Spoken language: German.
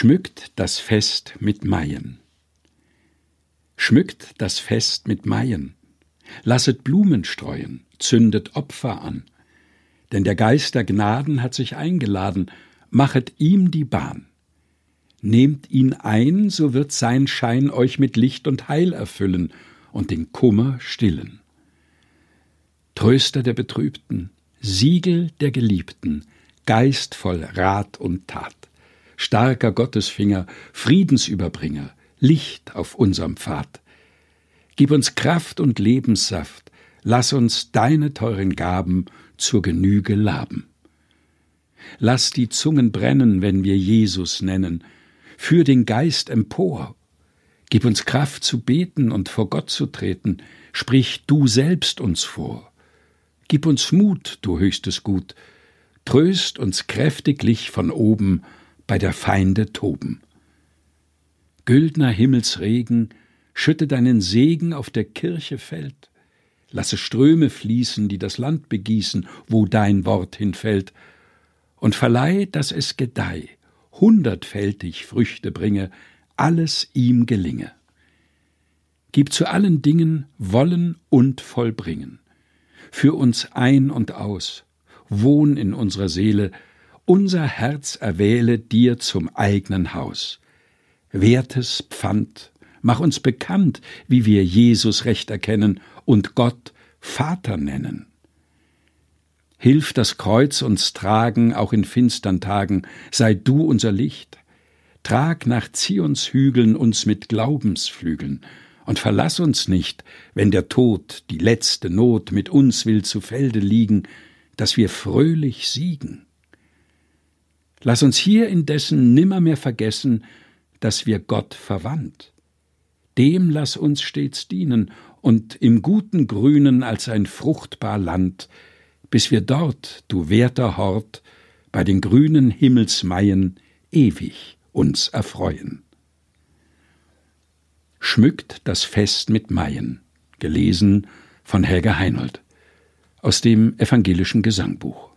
Schmückt das Fest mit Maien. Schmückt das Fest mit Maien. Lasset Blumen streuen, zündet Opfer an. Denn der Geist der Gnaden hat sich eingeladen, machet ihm die Bahn. Nehmt ihn ein, so wird sein Schein euch mit Licht und Heil erfüllen und den Kummer stillen. Tröster der Betrübten, Siegel der Geliebten, Geist voll Rat und Tat starker Gottesfinger, Friedensüberbringer, Licht auf unserem Pfad. Gib uns Kraft und Lebenssaft, lass uns deine teuren Gaben zur Genüge laben. Lass die Zungen brennen, wenn wir Jesus nennen, führ den Geist empor. Gib uns Kraft zu beten und vor Gott zu treten, sprich du selbst uns vor. Gib uns Mut, du höchstes Gut, tröst uns kräftiglich von oben bei der Feinde toben. Güldner Himmelsregen, schütte deinen Segen auf der Kirche fällt, lasse Ströme fließen, die das Land begießen, wo dein Wort hinfällt, und verleih, dass es gedeih, hundertfältig Früchte bringe, alles ihm gelinge. Gib zu allen Dingen Wollen und Vollbringen. Für uns ein und aus, wohn in unserer Seele, unser Herz erwähle dir zum eigenen Haus. Wertes Pfand, mach uns bekannt, wie wir Jesus recht erkennen und Gott Vater nennen. Hilf das Kreuz uns tragen, auch in finstern Tagen, sei du unser Licht. Trag nach Zions Hügeln uns mit Glaubensflügeln, und verlass uns nicht, wenn der Tod, die letzte Not mit uns will zu Felde liegen, dass wir fröhlich siegen. Lass uns hier indessen nimmermehr vergessen, dass wir Gott verwandt. Dem lass uns stets dienen und im guten Grünen als ein fruchtbar Land, bis wir dort, du werter Hort, bei den grünen Himmelsmaien ewig uns erfreuen. Schmückt das Fest mit Maien, gelesen von Helga Heinold aus dem evangelischen Gesangbuch.